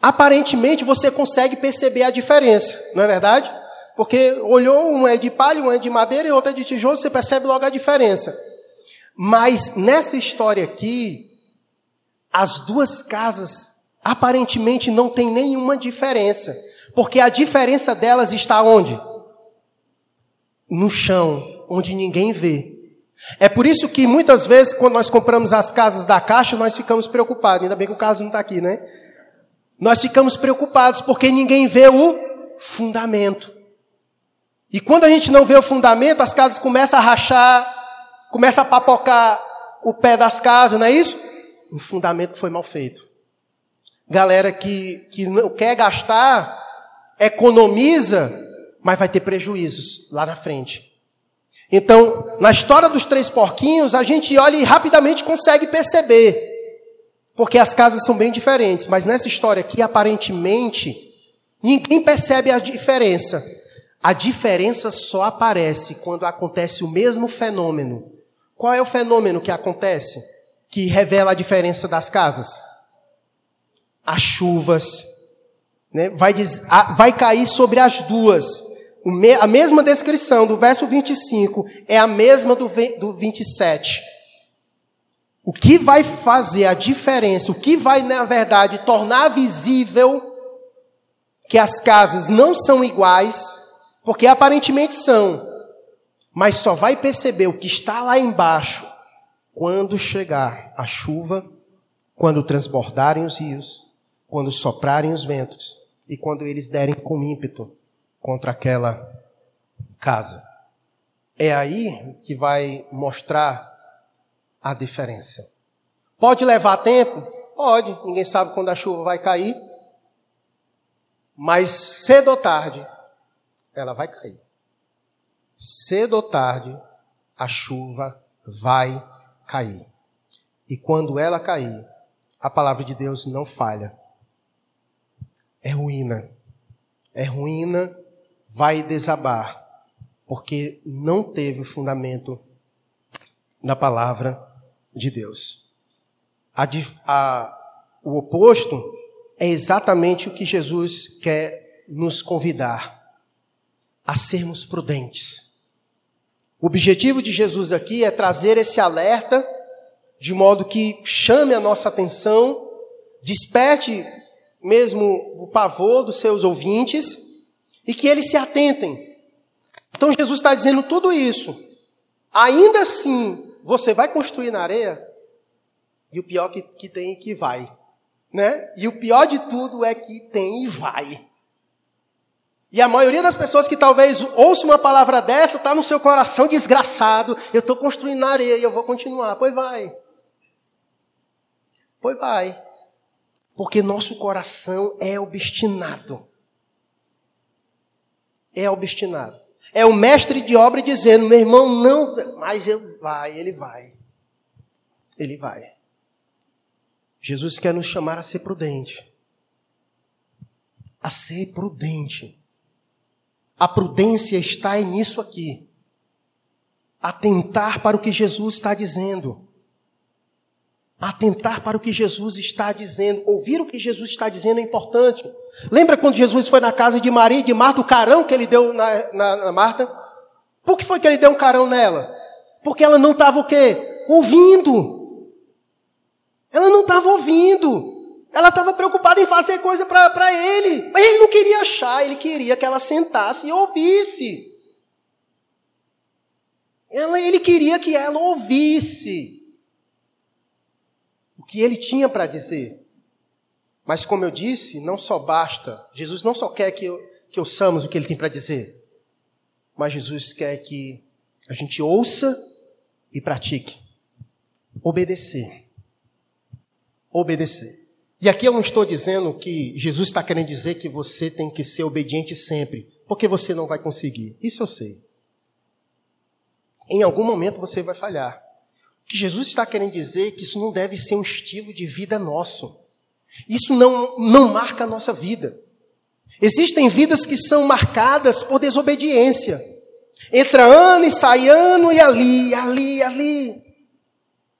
Aparentemente você consegue perceber a diferença, não é verdade? Porque olhou, uma é de palha, uma é de madeira e outra é de tijolo, você percebe logo a diferença. Mas nessa história aqui, as duas casas aparentemente não tem nenhuma diferença. Porque a diferença delas está onde? No chão, onde ninguém vê. É por isso que muitas vezes, quando nós compramos as casas da Caixa, nós ficamos preocupados. Ainda bem que o caso não está aqui, né? Nós ficamos preocupados porque ninguém vê o fundamento. E quando a gente não vê o fundamento, as casas começam a rachar, começam a papocar o pé das casas, não é isso? O fundamento foi mal feito. Galera que, que não quer gastar, economiza, mas vai ter prejuízos lá na frente. Então, na história dos três porquinhos, a gente olha e rapidamente consegue perceber. Porque as casas são bem diferentes, mas nessa história aqui, aparentemente, ninguém percebe a diferença. A diferença só aparece quando acontece o mesmo fenômeno. Qual é o fenômeno que acontece que revela a diferença das casas? As chuvas. Né? Vai, vai cair sobre as duas. A mesma descrição do verso 25 é a mesma do, do 27. O que vai fazer a diferença, o que vai, na verdade, tornar visível que as casas não são iguais, porque aparentemente são. Mas só vai perceber o que está lá embaixo quando chegar a chuva, quando transbordarem os rios, quando soprarem os ventos e quando eles derem com ímpeto contra aquela casa. É aí que vai mostrar a diferença. Pode levar tempo? Pode, ninguém sabe quando a chuva vai cair. Mas cedo ou tarde, ela vai cair. Cedo ou tarde, a chuva vai cair. E quando ela cair, a palavra de Deus não falha. É ruína. É ruína, vai desabar. Porque não teve fundamento na palavra de Deus. A, a, o oposto é exatamente o que Jesus quer nos convidar a sermos prudentes. O objetivo de Jesus aqui é trazer esse alerta de modo que chame a nossa atenção, desperte mesmo o pavor dos seus ouvintes e que eles se atentem. Então Jesus está dizendo tudo isso. Ainda assim, você vai construir na areia? E o pior que, que tem é que vai. Né? E o pior de tudo é que tem e vai. E a maioria das pessoas que talvez ouçam uma palavra dessa está no seu coração desgraçado. Eu estou construindo na areia e eu vou continuar. Pois vai. Pois vai. Porque nosso coração é obstinado. É obstinado. É o mestre de obra dizendo: meu irmão, não, mas eu vai, ele vai. Ele vai. Jesus quer nos chamar a ser prudente. A ser prudente. A prudência está nisso aqui. Atentar para o que Jesus está dizendo. Atentar para o que Jesus está dizendo. Ouvir o que Jesus está dizendo é importante. Lembra quando Jesus foi na casa de Maria e de Marta, o carão que ele deu na, na, na Marta? Por que foi que ele deu um carão nela? Porque ela não estava o quê? Ouvindo. Ela não estava ouvindo. Ela estava preocupada em fazer coisa para ele. Mas ele não queria achar, ele queria que ela sentasse e ouvisse. Ela, ele queria que ela ouvisse o que ele tinha para dizer. Mas, como eu disse, não só basta. Jesus não só quer que, eu, que ouçamos o que ele tem para dizer. Mas Jesus quer que a gente ouça e pratique. Obedecer. Obedecer. E aqui eu não estou dizendo que Jesus está querendo dizer que você tem que ser obediente sempre, porque você não vai conseguir. Isso eu sei. Em algum momento você vai falhar. O que Jesus está querendo dizer é que isso não deve ser um estilo de vida nosso. Isso não, não marca a nossa vida. Existem vidas que são marcadas por desobediência. Entra ano e sai ano e ali, ali, ali.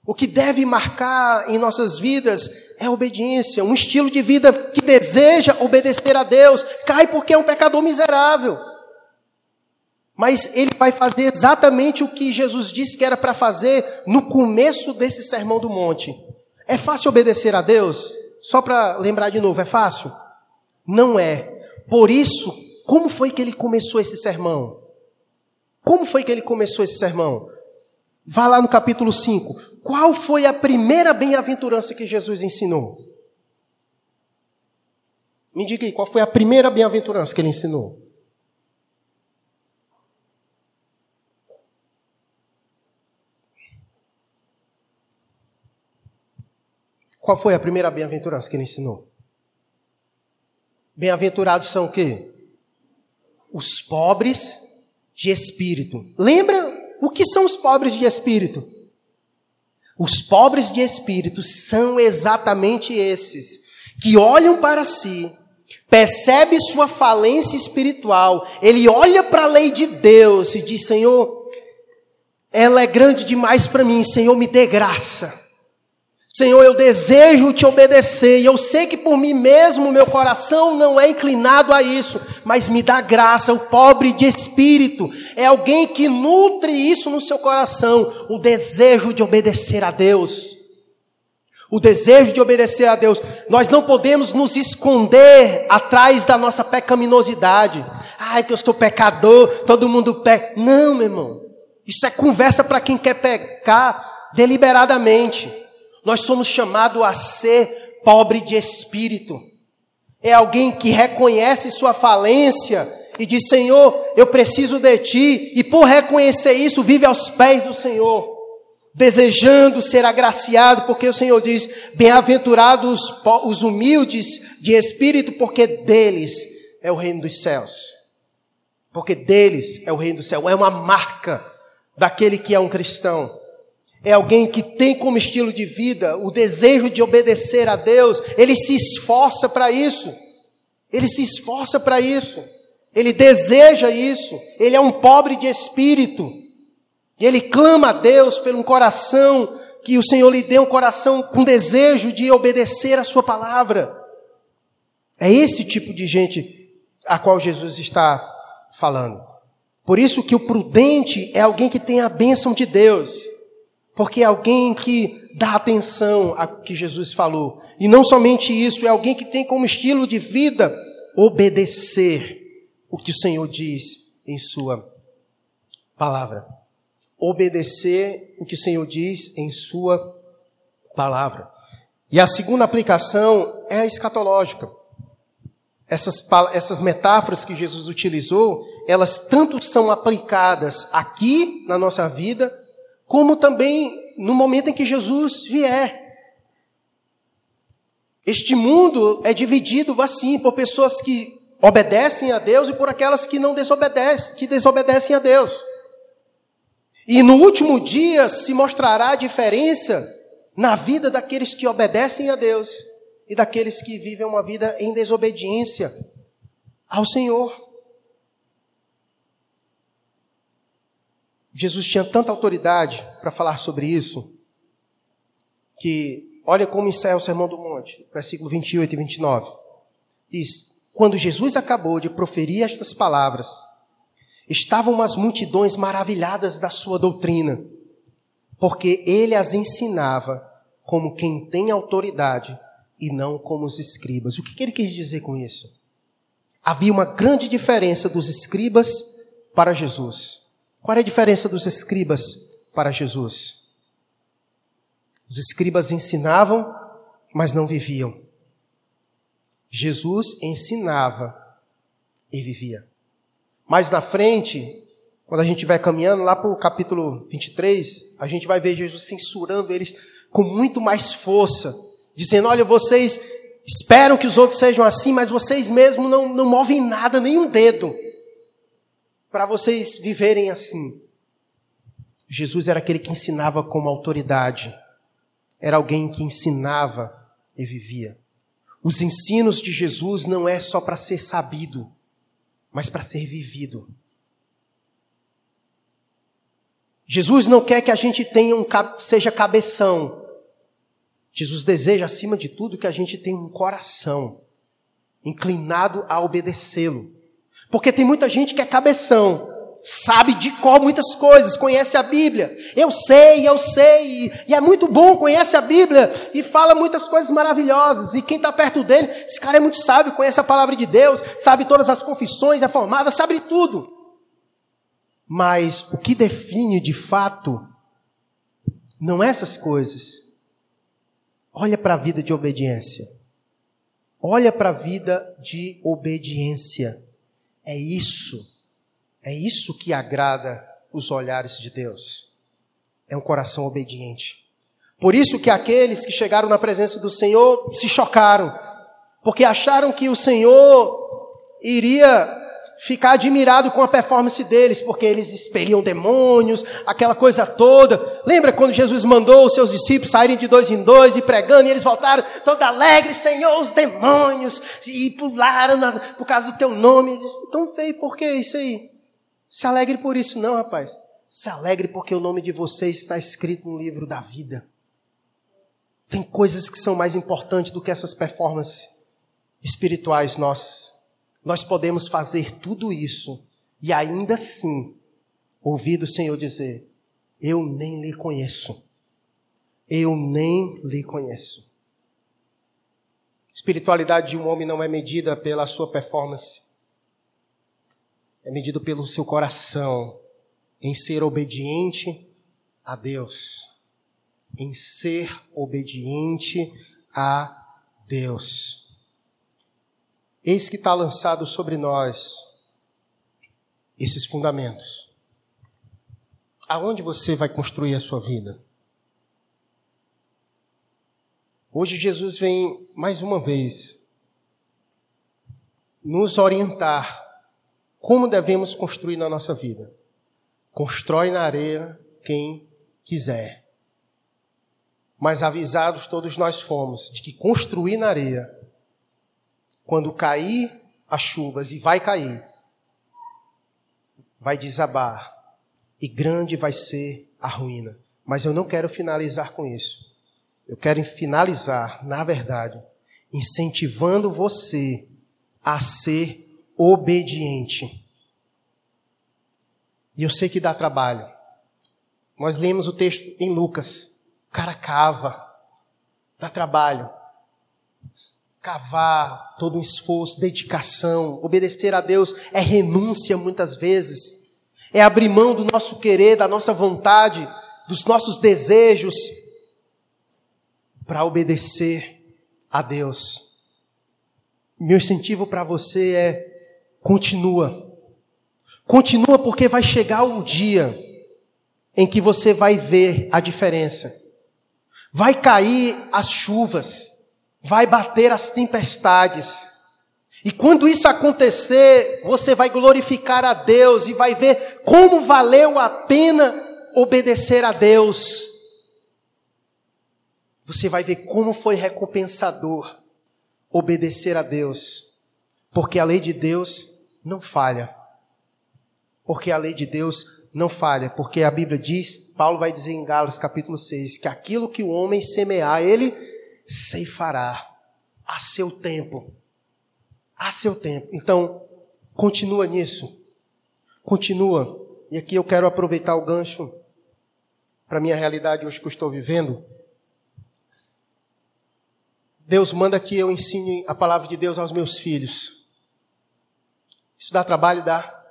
O que deve marcar em nossas vidas é obediência, um estilo de vida que deseja obedecer a Deus, cai porque é um pecador miserável. Mas ele vai fazer exatamente o que Jesus disse que era para fazer no começo desse sermão do monte. É fácil obedecer a Deus? Só para lembrar de novo, é fácil? Não é. Por isso, como foi que ele começou esse sermão? Como foi que ele começou esse sermão? Vá lá no capítulo 5. Qual foi a primeira bem-aventurança que Jesus ensinou? Me diga aí, qual foi a primeira bem-aventurança que ele ensinou? Qual foi a primeira bem-aventurança que ele ensinou? Bem-aventurados são o quê? Os pobres de espírito. Lembra o que são os pobres de espírito? Os pobres de espírito são exatamente esses que olham para si, percebe sua falência espiritual, ele olha para a lei de Deus e diz: Senhor, ela é grande demais para mim, Senhor, me dê graça. Senhor, eu desejo te obedecer, e eu sei que por mim mesmo meu coração não é inclinado a isso, mas me dá graça. O pobre de espírito é alguém que nutre isso no seu coração, o desejo de obedecer a Deus. O desejo de obedecer a Deus. Nós não podemos nos esconder atrás da nossa pecaminosidade. Ai, que eu sou pecador, todo mundo peca. Não, meu irmão. Isso é conversa para quem quer pecar deliberadamente. Nós somos chamados a ser pobre de espírito. É alguém que reconhece sua falência e diz: Senhor, eu preciso de ti, e por reconhecer isso, vive aos pés do Senhor, desejando ser agraciado, porque o Senhor diz: Bem-aventurados os humildes de espírito, porque deles é o reino dos céus. Porque deles é o reino do céu, é uma marca daquele que é um cristão é alguém que tem como estilo de vida o desejo de obedecer a Deus, ele se esforça para isso. Ele se esforça para isso. Ele deseja isso. Ele é um pobre de espírito. E ele clama a Deus pelo um coração que o Senhor lhe dê um coração com desejo de obedecer a sua palavra. É esse tipo de gente a qual Jesus está falando. Por isso que o prudente é alguém que tem a bênção de Deus. Porque é alguém que dá atenção ao que Jesus falou. E não somente isso, é alguém que tem como estilo de vida obedecer o que o Senhor diz em Sua palavra. Obedecer o que o Senhor diz em Sua palavra. E a segunda aplicação é a escatológica. Essas, essas metáforas que Jesus utilizou, elas tanto são aplicadas aqui na nossa vida, como também no momento em que Jesus vier. Este mundo é dividido assim por pessoas que obedecem a Deus e por aquelas que não desobedecem, que desobedecem a Deus. E no último dia se mostrará a diferença na vida daqueles que obedecem a Deus e daqueles que vivem uma vida em desobediência ao Senhor. Jesus tinha tanta autoridade para falar sobre isso, que olha como encerra o Sermão do Monte, versículo 28 e 29. Diz: Quando Jesus acabou de proferir estas palavras, estavam umas multidões maravilhadas da sua doutrina, porque ele as ensinava como quem tem autoridade e não como os escribas. O que ele quis dizer com isso? Havia uma grande diferença dos escribas para Jesus. Qual é a diferença dos escribas para Jesus? Os escribas ensinavam, mas não viviam. Jesus ensinava e vivia. Mais na frente, quando a gente vai caminhando lá para o capítulo 23, a gente vai ver Jesus censurando eles com muito mais força, dizendo: Olha, vocês esperam que os outros sejam assim, mas vocês mesmos não, não movem nada, nem um dedo para vocês viverem assim. Jesus era aquele que ensinava como autoridade. Era alguém que ensinava e vivia. Os ensinos de Jesus não é só para ser sabido, mas para ser vivido. Jesus não quer que a gente tenha um seja cabeção. Jesus deseja acima de tudo que a gente tenha um coração inclinado a obedecê-lo. Porque tem muita gente que é cabeção, sabe de cor muitas coisas, conhece a Bíblia. Eu sei, eu sei, e é muito bom, conhece a Bíblia e fala muitas coisas maravilhosas. E quem está perto dele, esse cara é muito sábio, conhece a palavra de Deus, sabe todas as confissões, é formado, sabe tudo. Mas o que define de fato não é essas coisas. Olha para a vida de obediência. Olha para a vida de obediência. É isso. É isso que agrada os olhares de Deus. É um coração obediente. Por isso que aqueles que chegaram na presença do Senhor se chocaram, porque acharam que o Senhor iria ficar admirado com a performance deles, porque eles expeliam demônios, aquela coisa toda. Lembra quando Jesus mandou os seus discípulos saírem de dois em dois e pregando, e eles voltaram todos alegres, Senhor, os demônios, e pularam na, por causa do teu nome. Tão feio, por que isso aí? Se alegre por isso, não, rapaz. Se alegre porque o nome de vocês está escrito no livro da vida. Tem coisas que são mais importantes do que essas performances espirituais nossas. Nós podemos fazer tudo isso e ainda assim ouvir do Senhor dizer: Eu nem lhe conheço. Eu nem lhe conheço. Espiritualidade de um homem não é medida pela sua performance, é medida pelo seu coração, em ser obediente a Deus. Em ser obediente a Deus. Eis que está lançado sobre nós esses fundamentos. Aonde você vai construir a sua vida? Hoje Jesus vem mais uma vez nos orientar como devemos construir na nossa vida. Constrói na areia quem quiser. Mas avisados todos nós fomos de que construir na areia quando cair as chuvas, e vai cair, vai desabar, e grande vai ser a ruína. Mas eu não quero finalizar com isso. Eu quero finalizar, na verdade, incentivando você a ser obediente. E eu sei que dá trabalho. Nós lemos o texto em Lucas. O cara cava, dá trabalho cavar, todo um esforço, dedicação. Obedecer a Deus é renúncia muitas vezes. É abrir mão do nosso querer, da nossa vontade, dos nossos desejos para obedecer a Deus. Meu incentivo para você é continua. Continua porque vai chegar um dia em que você vai ver a diferença. Vai cair as chuvas vai bater as tempestades. E quando isso acontecer, você vai glorificar a Deus e vai ver como valeu a pena obedecer a Deus. Você vai ver como foi recompensador obedecer a Deus. Porque a lei de Deus não falha. Porque a lei de Deus não falha. Porque a Bíblia diz, Paulo vai dizer em Gálatas capítulo 6, que aquilo que o homem semear, ele ceifará a seu tempo. A seu tempo. Então, continua nisso. Continua. E aqui eu quero aproveitar o gancho para minha realidade hoje que eu estou vivendo. Deus manda que eu ensine a palavra de Deus aos meus filhos. Isso dá trabalho? Dá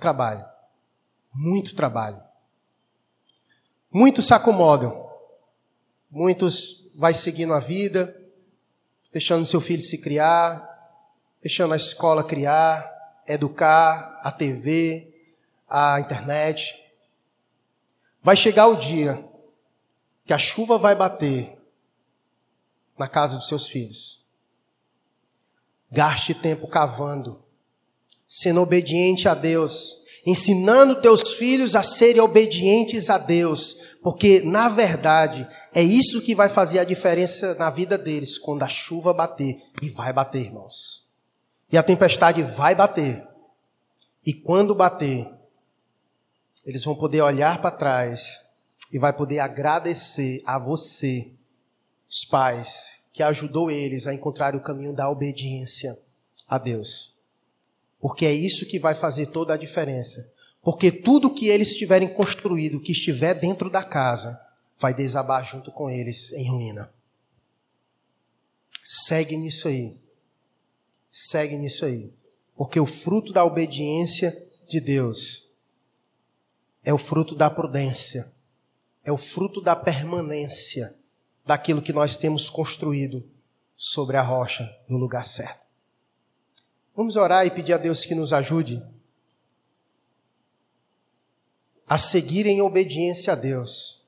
trabalho. Muito trabalho. Muitos se acomodam. Muitos vai seguindo a vida, deixando seu filho se criar, deixando a escola criar, educar, a TV, a internet. Vai chegar o dia que a chuva vai bater na casa dos seus filhos. Gaste tempo cavando, sendo obediente a Deus ensinando teus filhos a serem obedientes a Deus, porque na verdade é isso que vai fazer a diferença na vida deles quando a chuva bater, e vai bater, irmãos. E a tempestade vai bater. E quando bater, eles vão poder olhar para trás e vai poder agradecer a você, os pais, que ajudou eles a encontrar o caminho da obediência a Deus. Porque é isso que vai fazer toda a diferença. Porque tudo que eles tiverem construído, que estiver dentro da casa, vai desabar junto com eles em ruína. Segue nisso aí. Segue nisso aí. Porque o fruto da obediência de Deus é o fruto da prudência, é o fruto da permanência daquilo que nós temos construído sobre a rocha no lugar certo. Vamos orar e pedir a Deus que nos ajude a seguir em obediência a Deus